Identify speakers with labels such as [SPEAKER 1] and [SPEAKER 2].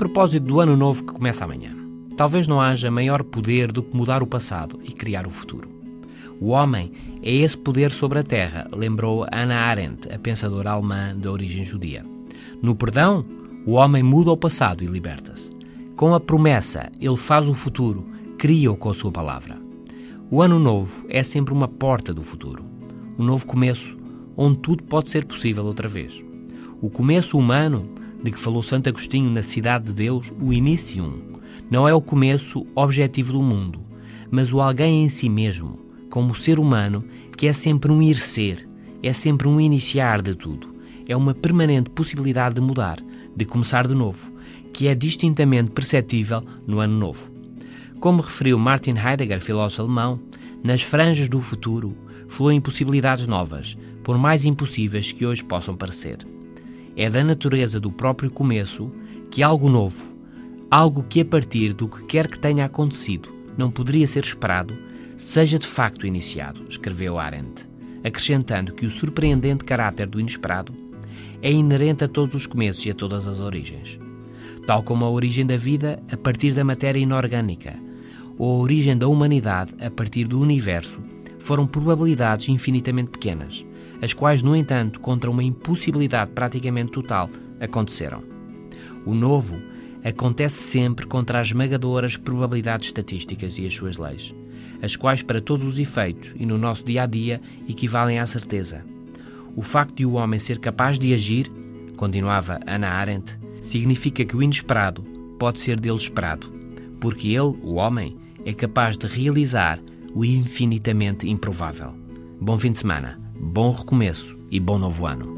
[SPEAKER 1] propósito do ano novo que começa amanhã, talvez não haja maior poder do que mudar o passado e criar o futuro. O homem é esse poder sobre a terra, lembrou Hannah Arendt, a pensadora alemã de origem judia. No perdão, o homem muda o passado e liberta-se. Com a promessa, ele faz o futuro, cria-o com a sua palavra. O ano novo é sempre uma porta do futuro. Um novo começo, onde tudo pode ser possível outra vez. O começo humano, de que falou Santo Agostinho na Cidade de Deus, o inicium, não é o começo objetivo do mundo, mas o alguém em si mesmo, como ser humano, que é sempre um ir ser, é sempre um iniciar de tudo. É uma permanente possibilidade de mudar, de começar de novo, que é distintamente perceptível no ano novo. Como referiu Martin Heidegger, filósofo alemão, nas franjas do futuro fluem possibilidades novas, por mais impossíveis que hoje possam parecer. É da natureza do próprio começo que algo novo, algo que a partir do que quer que tenha acontecido não poderia ser esperado, seja de facto iniciado, escreveu Arendt, acrescentando que o surpreendente caráter do inesperado é inerente a todos os começos e a todas as origens. Tal como a origem da vida a partir da matéria inorgânica, ou a origem da humanidade a partir do universo, foram probabilidades infinitamente pequenas, as quais, no entanto, contra uma impossibilidade praticamente total, aconteceram. O novo acontece sempre contra as esmagadoras probabilidades estatísticas e as suas leis, as quais, para todos os efeitos e no nosso dia a dia, equivalem à certeza. O facto de o homem ser capaz de agir, continuava Ana Arendt, significa que o inesperado pode ser dele esperado, porque ele, o homem, é capaz de realizar o infinitamente improvável. Bom fim de semana, bom recomeço e bom novo ano.